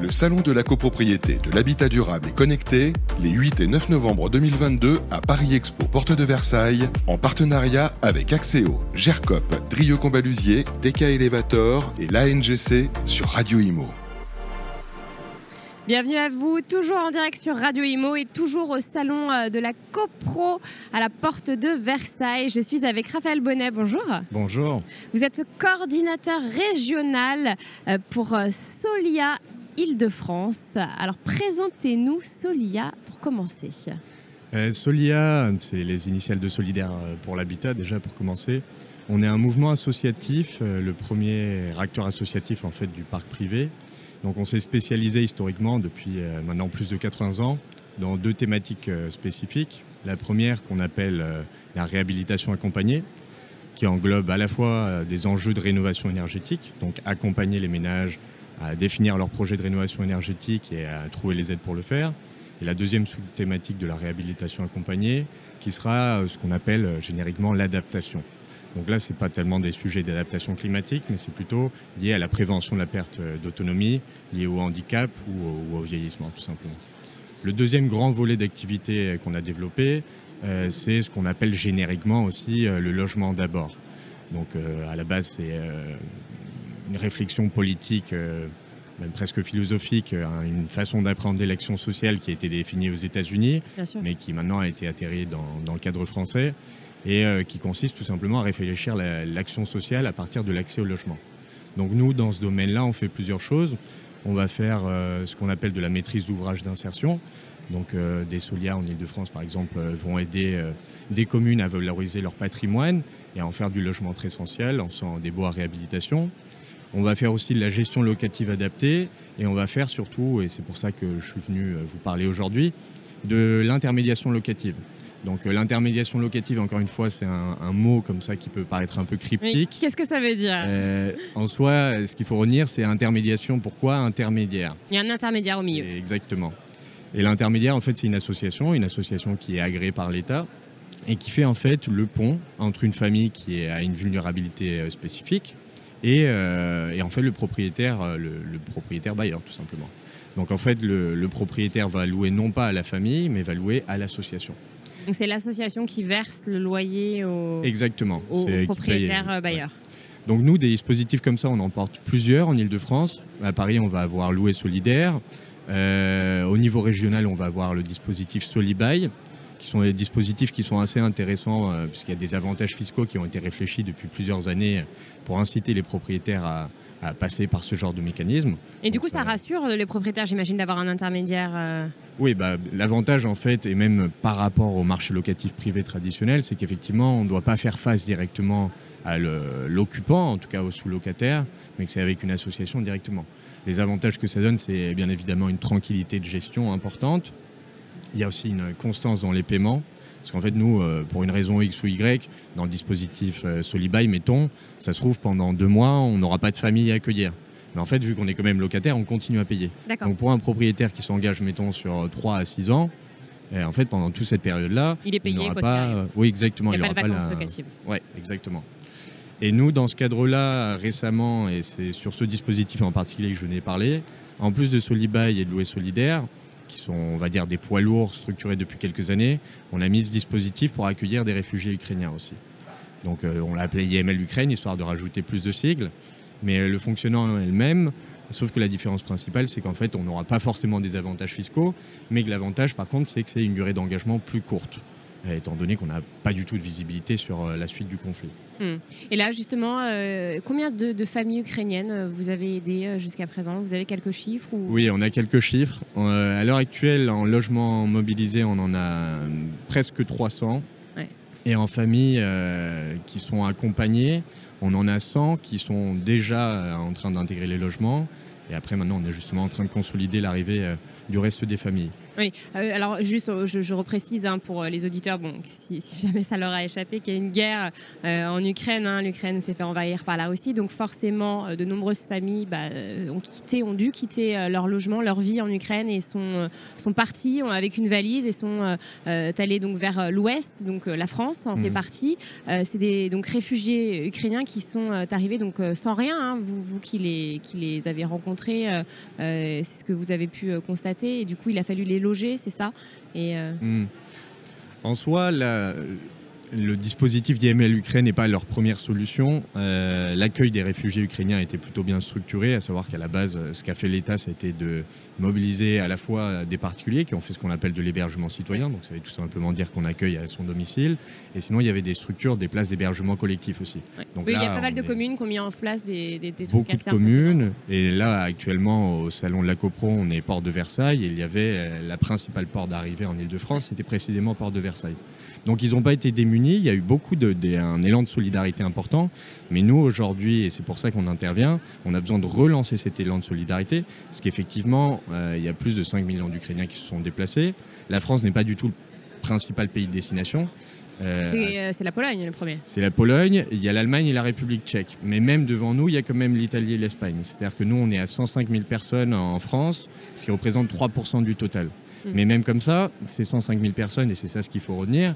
le salon de la copropriété, de l'habitat durable et connecté, les 8 et 9 novembre 2022 à Paris Expo Porte de Versailles, en partenariat avec Axéo, GERCOP, Drieux Combalusier, DK Elevator et l'ANGC sur Radio Imo. Bienvenue à vous, toujours en direct sur Radio Imo et toujours au salon euh, de la CoPro à la porte de Versailles. Je suis avec Raphaël Bonnet, bonjour. Bonjour. Vous êtes coordinateur régional euh, pour euh, Solia Île-de-France. Alors présentez-nous Solia pour commencer. Solia, c'est les initiales de Solidaire pour l'habitat déjà pour commencer. On est un mouvement associatif, le premier acteur associatif en fait du parc privé donc on s'est spécialisé historiquement depuis euh, maintenant plus de 80 ans dans deux thématiques euh, spécifiques. La première qu'on appelle euh, la réhabilitation accompagnée, qui englobe à la fois des enjeux de rénovation énergétique, donc accompagner les ménages à définir leur projet de rénovation énergétique et à trouver les aides pour le faire. Et la deuxième sous-thématique de la réhabilitation accompagnée, qui sera ce qu'on appelle génériquement l'adaptation. Donc là, ce n'est pas tellement des sujets d'adaptation climatique, mais c'est plutôt lié à la prévention de la perte euh, d'autonomie, lié au handicap ou au, vieillissement, tout simplement. Le deuxième grand volet d'activité qu'on a développé, euh, c'est ce qu'on appelle génériquement aussi euh, le logement d'abord. Donc à la base, c'est une réflexion politique, même presque philosophique, une façon d'appréhender l'action sociale qui a été définie aux États-Unis, mais qui maintenant a été atterrie dans le cadre français et euh, qui consiste tout simplement à réfléchir l'action sociale à partir de l'accès au logement. Donc nous, dans ce domaine-là, on fait plusieurs choses. On va faire euh, ce qu'on appelle de la maîtrise d'ouvrage d'insertion. Donc euh, des Solia en Ile-de-France, par exemple, vont aider des communes à valoriser leur patrimoine et à en faire du logement très essentiel en faisant des bois à réhabilitation. On va faire aussi de la gestion locative adaptée et on va faire surtout, et c'est pour ça que je suis venu vous parler aujourd'hui, de l'intermédiation locative. Donc euh, l'intermédiation locative, encore une fois, c'est un, mot comme ça qui peut paraître un peu cryptique. Qu'est-ce que ça veut dire? Euh, En soi, ce qu'il faut retenir, c'est intermédiation. Pourquoi intermédiaire? Il y a un intermédiaire au milieu. exactement. Et l'intermédiaire, en fait, c'est une association, une association qui est agréée par l'État et qui fait en fait le pont entre une famille qui a une vulnérabilité euh, spécifique et, en fait le propriétaire, le, propriétaire bailleur, tout simplement. Donc en fait, le propriétaire va louer non pas à la famille, mais va louer à l'association. Donc c'est l'association qui verse le loyer au, Exactement. propriétaire euh, bailleur. Donc nous, des dispositifs comme ça, on en porte plusieurs en Ile-de-France. À Paris, on va avoir Loué Solidaire. Euh, au niveau régional, on va avoir le dispositif Solibail, qui sont des dispositifs qui sont assez intéressants, euh, puisqu'il y a des avantages fiscaux qui ont été réfléchis depuis plusieurs années pour inciter les propriétaires à, à passer par ce genre de mécanisme. Et du coup, ça rassure les propriétaires, j'imagine, d'avoir un intermédiaire euh, Oui, bah, l'avantage, en fait, et même par rapport au marché locatif privé traditionnel, c'est qu'effectivement, on ne doit pas faire face directement à l'occupant, en tout cas au sous-locataire, mais que c'est avec une association directement. Les avantages que ça donne, c'est bien évidemment une tranquillité de gestion importante. Il y a aussi une constance dans les paiements. Parce qu'en fait, nous, euh, pour une raison X ou Y, dans le dispositif euh, Solibuy, mettons, ça se trouve pendant deux mois, on n'aura pas de famille à accueillir. Mais en fait, vu qu'on est quand même locataire, on continue à payer. Donc pour un propriétaire qui s'engage, mettons, sur 3 à 6 ans, eh, en fait, pendant toute cette période-là, il est payé. pas. oui, exactement. Il n'y a pas de vacances locatives. Oui, exactement. Et nous, dans ce cadre-là, récemment, et c'est sur ce dispositif en particulier que je venais parler, en plus de Solibuy et de louer solidaire, qui sont, on va dire, des poids lourds structurés depuis quelques années, on a mis ce dispositif pour accueillir des réfugiés ukrainiens aussi. Donc euh, on l'a appelé IML Ukraine, histoire de rajouter plus de sigles. Mais le fonctionnement est le même, sauf que la différence principale, c'est qu'en fait, on n'aura pas forcément des avantages fiscaux, mais que l'avantage, par contre, c'est que c'est une durée d'engagement plus courte, étant donné qu'on n'a pas du tout de visibilité sur euh, la suite du conflit. Hmm. Et là, justement, euh, combien de, familles ukrainiennes euh, vous avez aidé euh, jusqu'à présent? Vous avez quelques chiffres Oui, on a quelques chiffres. à l'heure actuelle, en logement mobilisé, on en a presque 300. Et en familles qui sont accompagnées, on en a 100 qui sont déjà en train d'intégrer les logements. Et après, maintenant, on est justement en train de consolider l'arrivée du reste des familles. Oui, euh, alors juste, euh, je, reprécise hein, pour les auditeurs, bon, si, jamais ça leur a échappé, qu'il y a une guerre en Ukraine. Hein. L'Ukraine s'est fait envahir par la Russie, donc forcément, de nombreuses familles bah, ont quitté, ont dû quitter leur logement, leur vie en Ukraine et sont, sont partis avec une valise et sont allés donc vers l'Ouest, donc la France en fait mmh. partie. C'est des donc réfugiés ukrainiens qui sont arrivés donc sans rien. Hein. vous, vous qui les, qui les avez rencontrés, c'est ce que vous avez pu constater et du coup, il a fallu les c'est ça? Et, euh, hmm. En soi, la, le dispositif d'IML Ukraine n'est pas leur première solution. Euh, l'accueil des réfugiés ukrainiens a été plutôt bien structuré, à savoir qu'à la base, ce qu'a fait l'État, ça a été de mobiliser à la fois des particuliers qui ont fait ce qu'on appelle de l'hébergement citoyen, donc ça veut tout simplement dire qu'on accueille à son domicile, et sinon il y avait des structures, des places d'hébergement collectif aussi. Donc oui, il y a pas mal de communes qui ont mis en place des, des, des Beaucoup de communes, et là actuellement au salon de la CoPro, on est port de Versailles, et il y avait euh, la principale porte d'arrivée en Ile-de-France, c'était précisément port de Versailles. Donc ils n'ont pas été démunis. Il y a eu beaucoup de, un élan de solidarité important. Mais nous aujourd'hui, et c'est pour ça qu'on intervient, on a besoin de relancer cet élan de solidarité, parce qu'effectivement, euh, il y a plus de 5 millions d'Ukrainiens qui se sont déplacés. La France n'est pas du tout le principal pays de destination. Euh, euh, c'est la Pologne le premier. C'est la Pologne, il y a l'Allemagne et la République tchèque. Mais même devant nous, il y a quand même l'Italie et l'Espagne. C'est-à-dire que nous, on est à 105 000 personnes en France, ce qui représente 3% du total. Mm. Mais même comme ça, ces 105 000 personnes, et c'est ça ce qu'il faut retenir,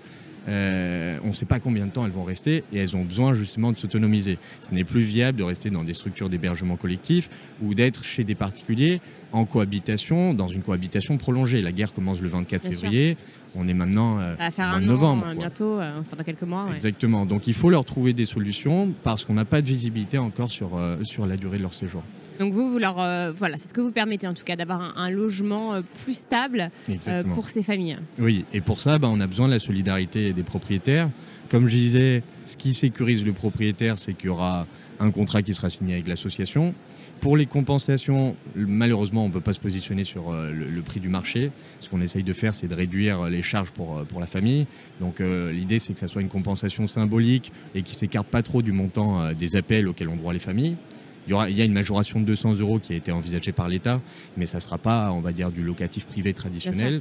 euh, on ne sait pas combien de temps elles vont rester et elles ont besoin justement de s'autonomiser. Ce n'est plus viable de rester dans des structures d'hébergement collectif ou d'être chez des particuliers en cohabitation, dans une cohabitation prolongée. La guerre commence le 24 février. On est maintenant euh, en novembre. An, bientôt, euh, enfin dans quelques mois. Exactement. Donc il faut leur trouver des solutions parce qu'on n'a pas de visibilité encore sur, sur la durée de leur séjour. Donc vous, vous leur, euh, voilà, c'est ce que vous permettez en tout cas d'avoir un, logement euh, plus stable euh, pour ces familles. Oui, et pour ça, bah, on a besoin de la solidarité des propriétaires. Comme je disais, ce qui sécurise le propriétaire, c'est qu'il y aura un contrat qui sera signé avec l'association. Pour les compensations, malheureusement, on ne peut pas se positionner sur le, prix du marché. Ce qu'on essaye de faire, c'est de réduire les charges pour, pour la famille. Donc l'idée, c'est que ça soit une compensation symbolique et qui s'écarte pas trop du montant des appels auxquels ont droit les familles. Il y, a une majoration de 200 euros qui a été envisagée par l'État, mais ça ne sera pas, on va dire, du locatif privé traditionnel.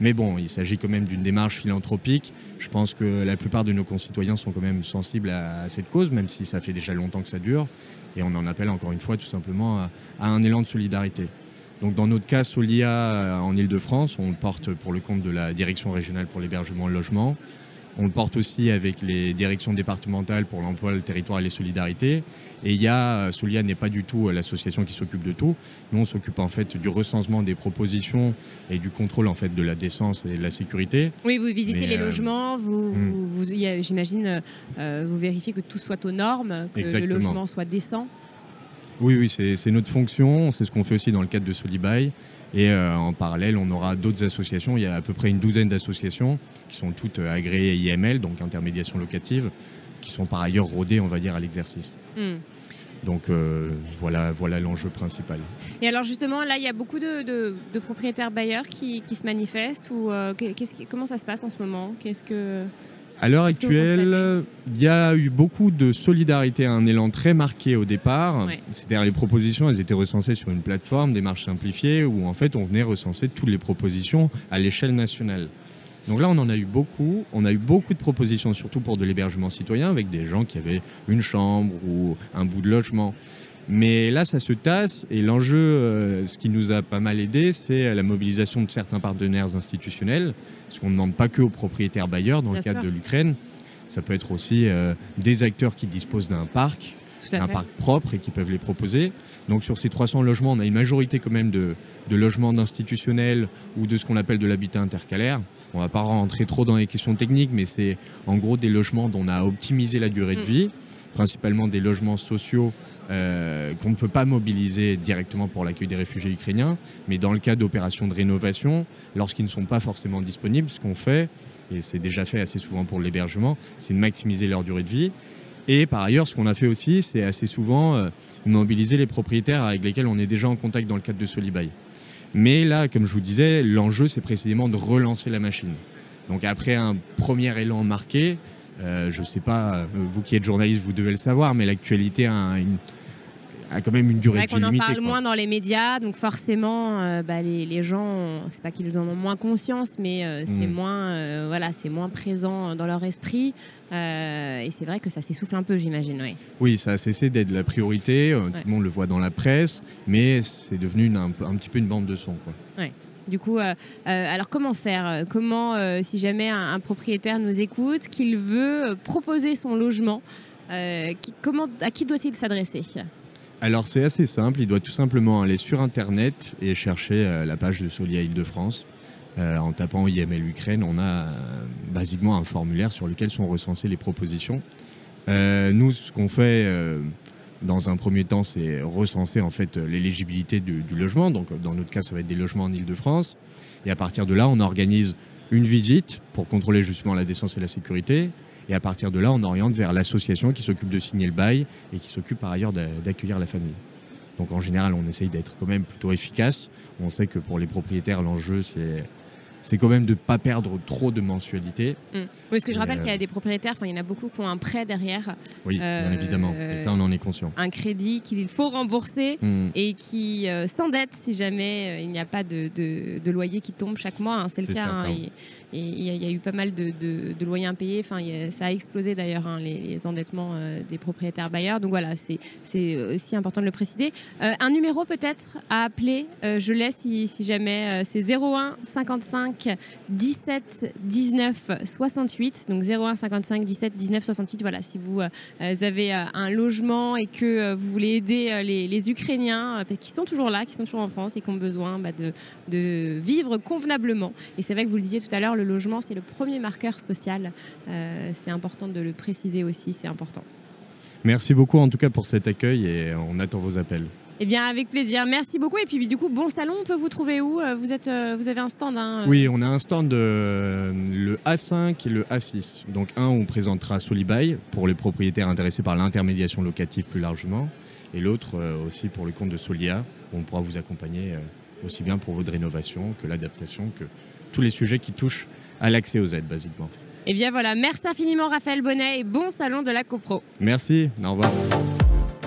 Mais bon, il s'agit quand même d'une démarche philanthropique. Je pense que la plupart de nos concitoyens sont quand même sensibles à, cette cause, même si ça fait déjà longtemps que ça dure. Et on en appelle encore une fois tout simplement à, un élan de solidarité. Donc dans notre cas, Solia euh, en Ile-de-France, on le porte pour le compte de la Direction régionale pour l'hébergement et le logement. On le porte aussi avec les directions départementales pour l'emploi, le territoire et les solidarités. Et il y a, Solia n'est pas du tout l'association qui s'occupe de tout. Nous, on s'occupe en fait du recensement des propositions et du contrôle en fait de la décence et de la sécurité. Oui, vous visitez les euh, logements, vous, hmm. j'imagine, euh, vous vérifiez que tout soit aux normes, que le logement soit décent. Oui, oui, c'est notre fonction. C'est ce qu'on fait aussi dans le cadre de Solibail. Et euh, en parallèle, on aura d'autres associations. Il y a à peu près une douzaine d'associations qui sont toutes euh, agréées IML, donc intermédiation locative, qui sont par ailleurs rodées, on va dire, à l'exercice. Hmm. Donc euh, voilà, voilà l'enjeu principal. Et alors justement, là, il y a beaucoup de, propriétaires bailleurs qui, se manifestent. Ou comment ça se passe en ce moment? Qu'est-ce que à l'heure actuelle, il y a eu beaucoup de solidarité, un élan très marqué au départ. C'est-à-dire les propositions, elles étaient recensées sur une plateforme, des marches simplifiées, où en fait on venait recenser toutes les propositions à l'échelle nationale. Donc là, on en a eu beaucoup. On a eu beaucoup de propositions, surtout pour de l'hébergement citoyen, avec des gens qui avaient une chambre ou un bout de logement. Mais là, ça se tasse et l'enjeu, euh, ce qui nous a pas mal aidé, c'est la mobilisation de certains partenaires institutionnels, parce qu'on ne demande pas que aux propriétaires bailleurs dans le cadre de l'Ukraine. Ça peut être aussi euh, des acteurs qui disposent d'un parc, un parc propre et qui peuvent les proposer. Donc sur ces 300 logements, on a une majorité quand même de, logements d'institutionnels ou de ce qu'on appelle de l'habitat intercalaire. On ne va pas rentrer trop dans les questions techniques, mais c'est en gros des logements dont on a optimisé la durée de mm. vie, principalement des logements sociaux euh, qu'on ne peut pas mobiliser directement pour l'accueil des réfugiés ukrainiens, mais dans le cas d'opérations de rénovation, lorsqu'ils ne sont pas forcément disponibles, ce qu'on fait, et c'est déjà fait assez souvent pour l'hébergement, c'est de maximiser leur durée de vie. Et par ailleurs, ce qu'on a fait aussi, c'est assez souvent euh, mobiliser les propriétaires avec lesquels on est déjà en contact dans le cadre de Solibail. Mais là, comme je vous disais, l'enjeu, c'est précisément de relancer la machine. Donc après un premier élan marqué, euh, je ne sais pas, vous qui êtes journaliste, vous devez le savoir, mais l'actualité a une, a quand même une durée de vie qu'on en parle quoi. moins dans les médias, donc forcément, euh, bah, les, les gens, c'est pas qu'ils en ont moins conscience, mais euh, c'est Mm. moins, euh, voilà, c'est moins présent dans leur esprit. Et c'est vrai que ça s'essouffle un peu, j'imagine. Ouais. Oui, ça a cessé d'être la priorité. Tout Ouais. le monde le voit dans la presse, mais c'est devenu une- un, petit peu une bande de son. Quoi. Du coup, euh, euh, alors comment faire Comment, euh, si jamais un, un propriétaire nous écoute, qu'il veut proposer son logement, qui- comment, à qui doit-il s'adresser? Alors c'est assez simple, il doit tout simplement aller sur Internet et chercher euh, la page de Solia Île-de-France. Euh, en tapant IML Ukraine, on a euh, basiquement un formulaire sur lequel sont recensées les propositions. Nous, ce qu'on fait dans un premier temps, c'est recenser en fait l'éligibilité du, du logement. Donc dans notre cas, ça va être des logements en Île-de-France. Et à partir de là, on organise une visite pour contrôler justement la décence et la sécurité. Et à partir de là, on oriente vers l'association qui s'occupe de signer le bail et qui s'occupe par ailleurs d'a- d'accueillir la famille. Donc en général, on essaye d'être quand même plutôt efficace. On sait que pour les propriétaires, l'enjeu, c'est c'est quand même de ne pas perdre trop de mensualité. Mm. Oui, parce que je rappelle euh, qu'il y a des propriétaires, il y en a beaucoup qui ont un prêt derrière, Oui, bien Euh, évidemment. Et ça, on en est conscient. un crédit qu'il faut rembourser. Mm. et qui euh, s'endette si jamais euh, il n'y a pas de, de- de loyer qui tombe chaque mois. hein. c'est le cas. hein, et il y, a- il y a eu pas mal de, loyers impayés. Enfin, ça a explosé d'ailleurs hein, les, les endettements euh, des propriétaires bailleurs. Donc voilà, c'est aussi important de le préciser. Euh, un numéro peut-être à appeler. euh, je laisse si, si jamais euh, c'est 01 55 17 19 68. Donc 01 55 17 19 68. Voilà, si vous euh, avez euh, un logement et que euh, vous voulez aider les, Ukrainiens qui sont toujours là, qui sont toujours en France et qui ont besoin bah, de, vivre convenablement. Et c'est vrai que vous le disiez tout à l'heure, le logement, c'est le premier marqueur social. C'est important de le préciser aussi, c'est important. Merci beaucoup en tout cas pour cet accueil et on attend vos appels. Eh bien, avec plaisir. Merci beaucoup. Et puis, du coup, bon salon, on peut vous trouver où Euh, vous, êtes, euh, vous avez un stand hein, euh, Oui, on a un stand euh, le A5 et le A6. Donc un, on présentera Solibail pour les propriétaires intéressés par l'intermédiation locative plus largement. Et l'autre euh, aussi pour le compte de Solia, où on pourra vous accompagner euh, aussi bien pour votre rénovation que l'adaptation, que tous les sujets qui touchent à l'accès aux aides, basiquement. Eh bien, voilà. Merci infiniment, Raphaël Bonnet, et bon salon de la CoPro. Merci, au revoir.